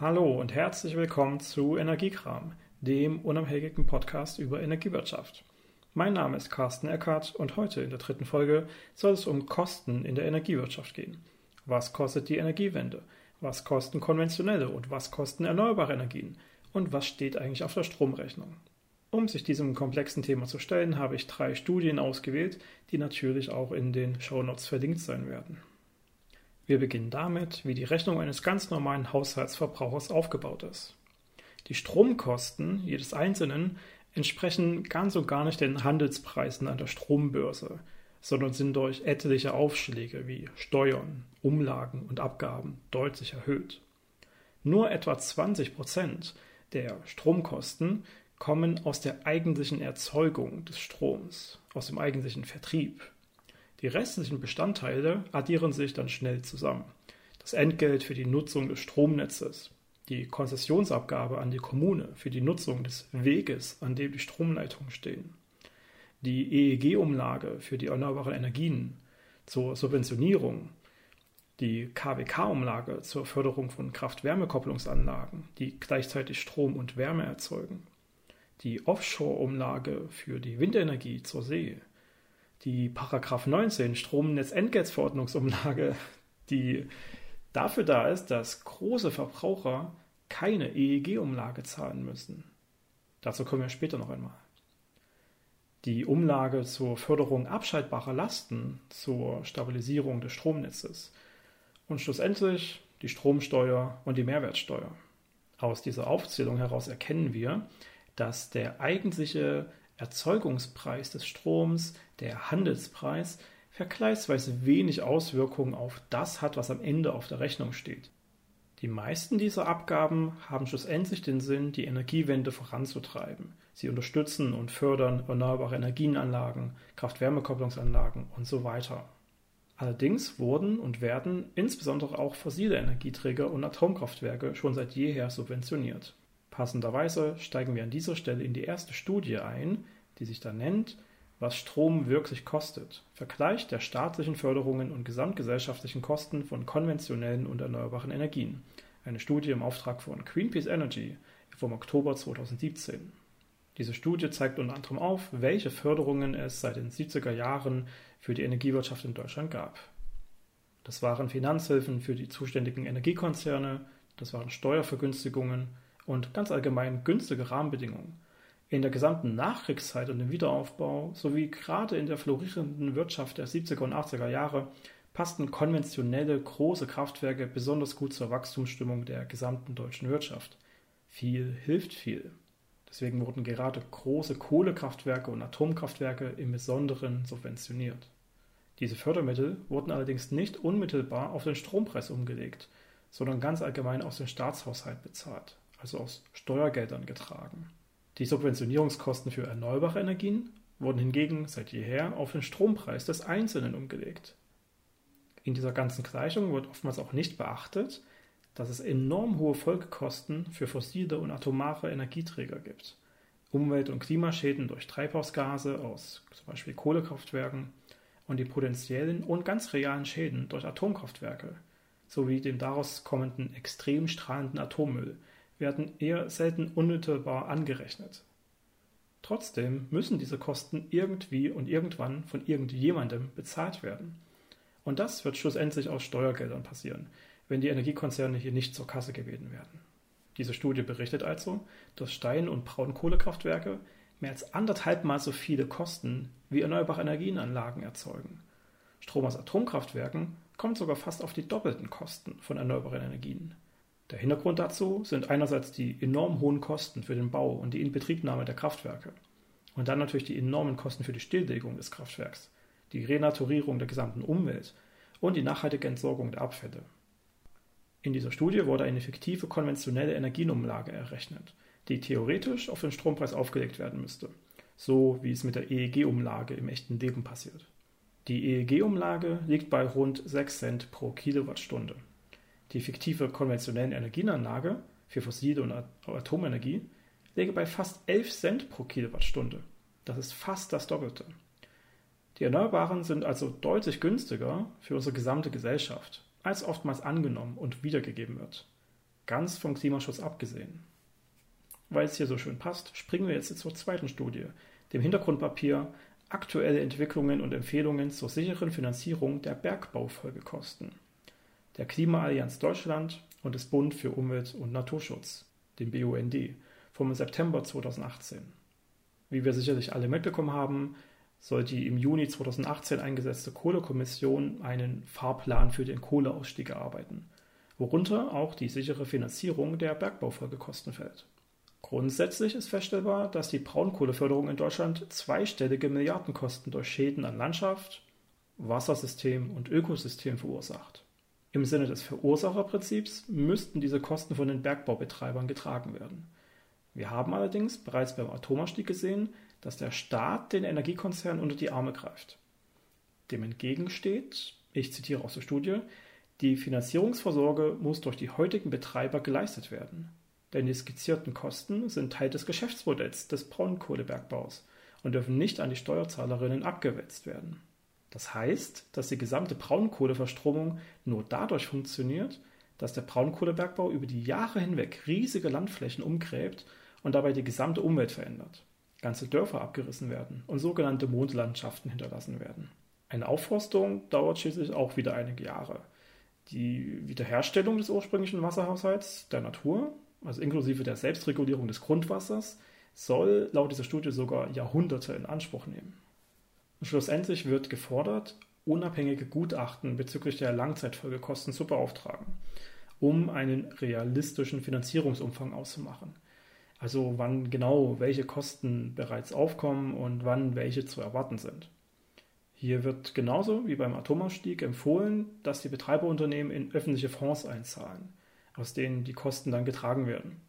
Hallo und herzlich willkommen zu Energiekram, dem unabhängigen Podcast über Energiewirtschaft. Mein Name ist Carsten Eckert und heute in der dritten Folge soll es um Kosten in der Energiewirtschaft gehen. Was kostet die Energiewende? Was kosten konventionelle und was kosten erneuerbare Energien? Und was steht eigentlich auf der Stromrechnung? Um sich diesem komplexen Thema zu stellen, habe ich drei Studien ausgewählt, die natürlich auch in den Shownotes verlinkt sein werden. Wir beginnen damit, wie die Rechnung eines ganz normalen Haushaltsverbrauchers aufgebaut ist. Die Stromkosten jedes Einzelnen entsprechen ganz und gar nicht den Handelspreisen an der Strombörse, sondern sind durch etliche Aufschläge wie Steuern, Umlagen und Abgaben deutlich erhöht. Nur etwa 20 Prozent der Stromkosten kommen aus der eigentlichen Erzeugung des Stroms, aus dem eigentlichen Vertrieb. Die restlichen Bestandteile addieren sich dann schnell zusammen. Das Entgelt für die Nutzung des Stromnetzes, die Konzessionsabgabe an die Kommune für die Nutzung des Weges, an dem die Stromleitungen stehen, die EEG-Umlage für die erneuerbaren Energien zur Subventionierung, die KWK-Umlage zur Förderung von Kraft-Wärme-Kopplungsanlagen, die gleichzeitig Strom und Wärme erzeugen, die Offshore-Umlage für die Windenergie zur See, die Paragraph 19 Stromnetzentgeltverordnungsumlage, die dafür da ist, dass große Verbraucher keine EEG-Umlage zahlen müssen. Dazu kommen wir später noch einmal. Die Umlage zur Förderung abschaltbarer Lasten, zur Stabilisierung des Stromnetzes und schlussendlich die Stromsteuer und die Mehrwertsteuer. Aus dieser Aufzählung heraus erkennen wir, dass der eigentliche Erzeugungspreis des Stroms, der Handelspreis, vergleichsweise wenig Auswirkungen auf das hat, was am Ende auf der Rechnung steht. Die meisten dieser Abgaben haben schlussendlich den Sinn, die Energiewende voranzutreiben. Sie unterstützen und fördern erneuerbare Energienanlagen, Kraft-Wärme-Kopplungsanlagen und so weiter. Allerdings wurden und werden insbesondere auch fossile Energieträger und Atomkraftwerke schon seit jeher subventioniert. Passenderweise steigen wir an dieser Stelle in die erste Studie ein, die sich da nennt Was Strom wirklich kostet. Vergleich der staatlichen Förderungen und gesamtgesellschaftlichen Kosten von konventionellen und erneuerbaren Energien. Eine Studie im Auftrag von Greenpeace Energy vom Oktober 2017. Diese Studie zeigt unter anderem auf, welche Förderungen es seit den 70er Jahren für die Energiewirtschaft in Deutschland gab. Das waren Finanzhilfen für die zuständigen Energiekonzerne, das waren Steuervergünstigungen, und ganz allgemein günstige Rahmenbedingungen. In der gesamten Nachkriegszeit und im Wiederaufbau sowie gerade in der florierenden Wirtschaft der 70er und 80er Jahre passten konventionelle große Kraftwerke besonders gut zur Wachstumsstimmung der gesamten deutschen Wirtschaft. Viel hilft viel. Deswegen wurden gerade große Kohlekraftwerke und Atomkraftwerke im Besonderen subventioniert. Diese Fördermittel wurden allerdings nicht unmittelbar auf den Strompreis umgelegt, sondern ganz allgemein aus dem Staatshaushalt bezahlt also aus Steuergeldern getragen. Die Subventionierungskosten für erneuerbare Energien wurden hingegen seit jeher auf den Strompreis des Einzelnen umgelegt. In dieser ganzen Gleichung wird oftmals auch nicht beachtet, dass es enorm hohe Folgekosten für fossile und atomare Energieträger gibt. Umwelt- und Klimaschäden durch Treibhausgase aus zum Beispiel Kohlekraftwerken und die potenziellen und ganz realen Schäden durch Atomkraftwerke sowie dem daraus kommenden extrem strahlenden Atommüll, werden eher selten unmittelbar angerechnet. Trotzdem müssen diese Kosten irgendwie und irgendwann von irgendjemandem bezahlt werden. Und das wird schlussendlich aus Steuergeldern passieren, wenn die Energiekonzerne hier nicht zur Kasse gebeten werden. Diese Studie berichtet also, dass Stein- und Braunkohlekraftwerke mehr als anderthalbmal so viele Kosten wie erneuerbare Energienanlagen erzeugen. Strom aus Atomkraftwerken kommt sogar fast auf die doppelten Kosten von erneuerbaren Energien. Der Hintergrund dazu sind einerseits die enorm hohen Kosten für den Bau und die Inbetriebnahme der Kraftwerke und dann natürlich die enormen Kosten für die Stilllegung des Kraftwerks, die Renaturierung der gesamten Umwelt und die nachhaltige Entsorgung der Abfälle. In dieser Studie wurde eine fiktive konventionelle Energienumlage errechnet, die theoretisch auf den Strompreis aufgelegt werden müsste, so wie es mit der EEG-Umlage im echten Leben passiert. Die EEG-Umlage liegt bei rund 6 Cent pro Kilowattstunde. Die fiktive konventionelle Energienanlage für fossile und Atomenergie läge bei fast 11 Cent pro Kilowattstunde. Das ist fast das Doppelte. Die Erneuerbaren sind also deutlich günstiger für unsere gesamte Gesellschaft, als oftmals angenommen und wiedergegeben wird. ganz vom Klimaschutz abgesehen. Weil es hier so schön passt, springen wir jetzt zur zweiten Studie, dem Hintergrundpapier Aktuelle Entwicklungen und Empfehlungen zur sicheren Finanzierung der Bergbaufolgekosten der Klimaallianz Deutschland und des Bund für Umwelt und Naturschutz, dem BUND, vom September 2018. Wie wir sicherlich alle mitbekommen haben, soll die im Juni 2018 eingesetzte Kohlekommission einen Fahrplan für den Kohleausstieg erarbeiten, worunter auch die sichere Finanzierung der Bergbaufolgekosten fällt. Grundsätzlich ist feststellbar, dass die Braunkohleförderung in Deutschland zweistellige Milliardenkosten durch Schäden an Landschaft, Wassersystem und Ökosystem verursacht. Im Sinne des Verursacherprinzips müssten diese Kosten von den Bergbaubetreibern getragen werden. Wir haben allerdings bereits beim Atomausstieg gesehen, dass der Staat den Energiekonzernen unter die Arme greift. Dem entgegensteht, ich zitiere aus der Studie, die Finanzierungsvorsorge muss durch die heutigen Betreiber geleistet werden. Denn die skizzierten Kosten sind Teil des Geschäftsmodells des Braunkohlebergbaus und dürfen nicht an die Steuerzahlerinnen abgewälzt werden. Das heißt, dass die gesamte Braunkohleverstromung nur dadurch funktioniert, dass der Braunkohlebergbau über die Jahre hinweg riesige Landflächen umgräbt und dabei die gesamte Umwelt verändert ganze Dörfer abgerissen werden und sogenannte Mondlandschaften hinterlassen werden. Eine Aufforstung dauert schließlich auch wieder einige Jahre. Die Wiederherstellung des ursprünglichen Wasserhaushalts der Natur, also inklusive der Selbstregulierung des Grundwassers, soll laut dieser Studie sogar Jahrhunderte in Anspruch nehmen. Schlussendlich wird gefordert, unabhängige Gutachten bezüglich der Langzeitfolgekosten zu beauftragen, um einen realistischen Finanzierungsumfang auszumachen – also wann genau welche Kosten bereits aufkommen und wann welche zu erwarten sind. Hier wird genauso wie beim Atomausstieg empfohlen, dass die Betreiberunternehmen in öffentliche Fonds einzahlen, aus denen die Kosten dann getragen werden.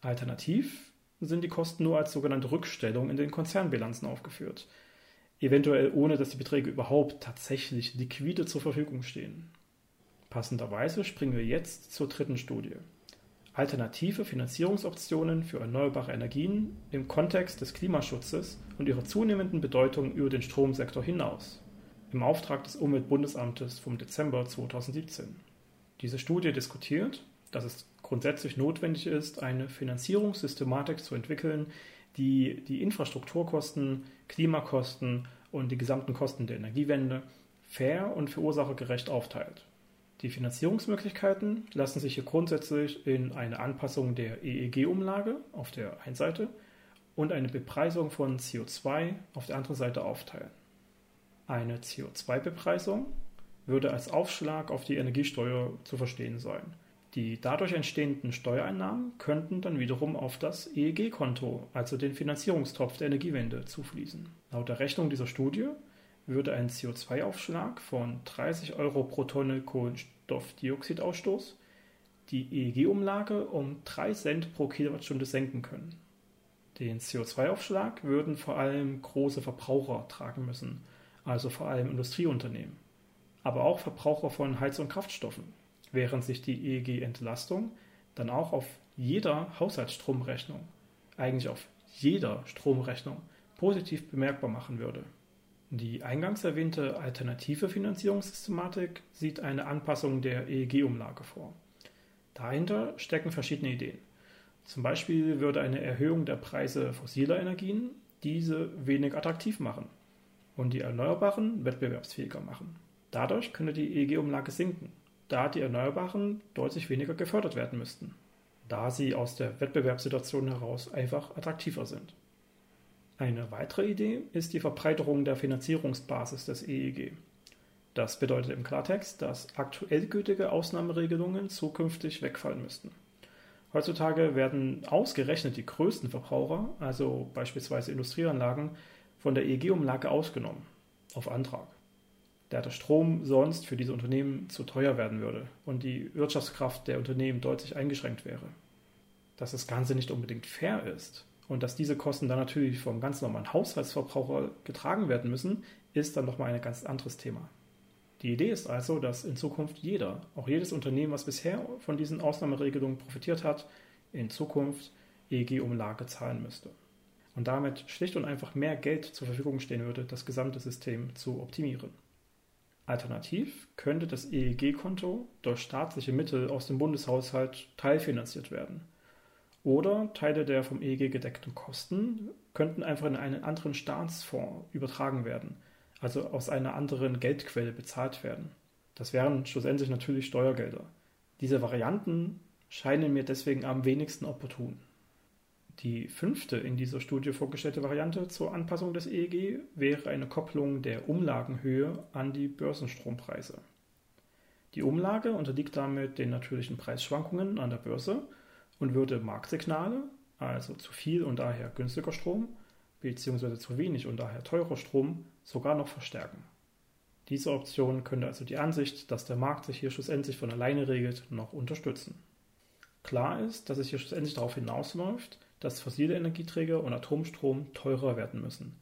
Alternativ sind die Kosten nur als sogenannte Rückstellung in den Konzernbilanzen aufgeführt, eventuell ohne dass die Beträge überhaupt tatsächlich liquide zur Verfügung stehen. Passenderweise springen wir jetzt zur dritten Studie alternative Finanzierungsoptionen für erneuerbare Energien im Kontext des Klimaschutzes und ihrer zunehmenden Bedeutung über den Stromsektor hinaus im Auftrag des Umweltbundesamtes vom Dezember 2017. Diese Studie diskutiert, dass es grundsätzlich notwendig ist, eine Finanzierungssystematik zu entwickeln, die die Infrastrukturkosten, Klimakosten und die gesamten Kosten der Energiewende fair und verursachergerecht aufteilt. Die Finanzierungsmöglichkeiten lassen sich hier grundsätzlich in eine Anpassung der EEG-Umlage auf der einen Seite und eine Bepreisung von CO2 auf der anderen Seite aufteilen. Eine CO2-Bepreisung würde als Aufschlag auf die Energiesteuer zu verstehen sein. Die dadurch entstehenden Steuereinnahmen könnten dann wiederum auf das EEG-Konto, also den Finanzierungstopf der Energiewende, zufließen. Laut der Rechnung dieser Studie würde ein CO2-Aufschlag von 30 Euro pro Tonne Kohlenstoffdioxidausstoß die EEG-Umlage um 3 Cent pro Kilowattstunde senken können. Den CO2-Aufschlag würden vor allem große Verbraucher tragen müssen, also vor allem Industrieunternehmen, aber auch Verbraucher von Heiz- und Kraftstoffen, während sich die EEG-Entlastung dann auch auf jeder Haushaltsstromrechnung, eigentlich auf jeder Stromrechnung, positiv bemerkbar machen würde. Die eingangs erwähnte alternative Finanzierungssystematik sieht eine Anpassung der EEG-Umlage vor. Dahinter stecken verschiedene Ideen. Zum Beispiel würde eine Erhöhung der Preise fossiler Energien diese wenig attraktiv machen und die Erneuerbaren wettbewerbsfähiger machen. Dadurch könnte die EEG-Umlage sinken, da die Erneuerbaren deutlich weniger gefördert werden müssten, da sie aus der Wettbewerbssituation heraus einfach attraktiver sind. Eine weitere Idee ist die Verbreiterung der Finanzierungsbasis des EEG. Das bedeutet im Klartext, dass aktuell gültige Ausnahmeregelungen zukünftig wegfallen müssten. Heutzutage werden ausgerechnet die größten Verbraucher, also beispielsweise Industrieanlagen, von der EEG-Umlage ausgenommen, auf Antrag, der Strom sonst für diese Unternehmen zu teuer werden würde und die Wirtschaftskraft der Unternehmen deutlich eingeschränkt wäre. Dass das Ganze nicht unbedingt fair ist, und dass diese Kosten dann natürlich vom ganz normalen Haushaltsverbraucher getragen werden müssen, ist dann nochmal ein ganz anderes Thema. Die Idee ist also, dass in Zukunft jeder, auch jedes Unternehmen, was bisher von diesen Ausnahmeregelungen profitiert hat, in Zukunft EEG-Umlage zahlen müsste. Und damit schlicht und einfach mehr Geld zur Verfügung stehen würde, das gesamte System zu optimieren. Alternativ könnte das EEG-Konto durch staatliche Mittel aus dem Bundeshaushalt teilfinanziert werden. Oder Teile der vom EEG gedeckten Kosten könnten einfach in einen anderen Staatsfonds übertragen werden, also aus einer anderen Geldquelle bezahlt werden. Das wären schlussendlich natürlich Steuergelder. Diese Varianten scheinen mir deswegen am wenigsten opportun. Die fünfte in dieser Studie vorgestellte Variante zur Anpassung des EEG wäre eine Kopplung der Umlagenhöhe an die Börsenstrompreise. Die Umlage unterliegt damit den natürlichen Preisschwankungen an der Börse und würde Marktsignale, also zu viel und daher günstiger Strom, bzw. zu wenig und daher teurer Strom, sogar noch verstärken. Diese Option könnte also die Ansicht, dass der Markt sich hier schlussendlich von alleine regelt, noch unterstützen. Klar ist, dass es hier schlussendlich darauf hinausläuft, dass fossile Energieträger und Atomstrom teurer werden müssen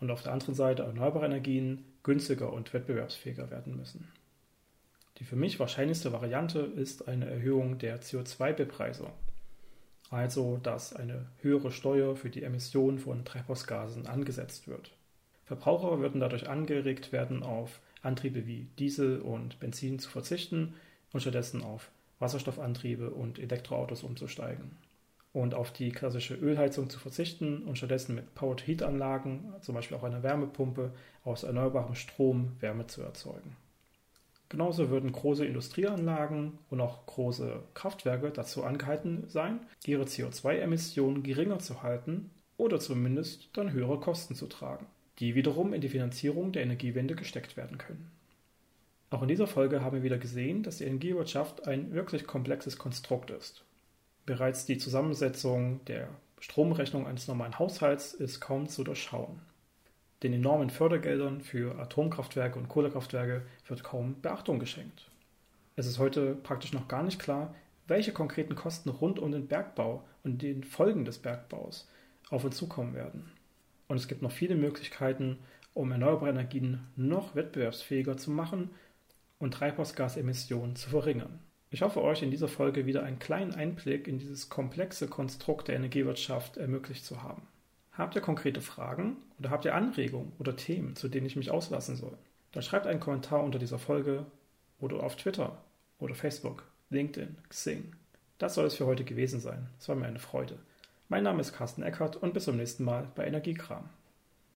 und auf der anderen Seite erneuerbare Energien günstiger und wettbewerbsfähiger werden müssen. Die für mich wahrscheinlichste Variante ist eine Erhöhung der CO2-Bepreisung, also dass eine höhere Steuer für die Emission von Treibhausgasen angesetzt wird. Verbraucher würden dadurch angeregt werden, auf Antriebe wie Diesel und Benzin zu verzichten und stattdessen auf Wasserstoffantriebe und Elektroautos umzusteigen und auf die klassische Ölheizung zu verzichten und stattdessen mit Powered-Heat-Anlagen, zum Beispiel auch einer Wärmepumpe, aus erneuerbarem Strom Wärme zu erzeugen. Genauso würden große Industrieanlagen und auch große Kraftwerke dazu angehalten sein, ihre CO2-Emissionen geringer zu halten oder zumindest dann höhere Kosten zu tragen, die wiederum in die Finanzierung der Energiewende gesteckt werden können. Auch in dieser Folge haben wir wieder gesehen, dass die Energiewirtschaft ein wirklich komplexes Konstrukt ist Bereits die Zusammensetzung der Stromrechnung eines normalen Haushalts ist kaum zu durchschauen. Den enormen Fördergeldern für Atomkraftwerke und Kohlekraftwerke wird kaum Beachtung geschenkt. Es ist heute praktisch noch gar nicht klar, welche konkreten Kosten rund um den Bergbau und den Folgen des Bergbaus auf uns zukommen werden. Und es gibt noch viele Möglichkeiten, um erneuerbare Energien noch wettbewerbsfähiger zu machen und Treibhausgasemissionen zu verringern. Ich hoffe, euch in dieser Folge wieder einen kleinen Einblick in dieses komplexe Konstrukt der Energiewirtschaft ermöglicht zu haben. Habt ihr konkrete Fragen oder habt ihr Anregungen oder Themen, zu denen ich mich auslassen soll? Dann schreibt einen Kommentar unter dieser Folge oder auf Twitter oder Facebook, LinkedIn, Xing. Das soll es für heute gewesen sein. Es war mir eine Freude. Mein Name ist Carsten Eckert und bis zum nächsten Mal bei Energiekram.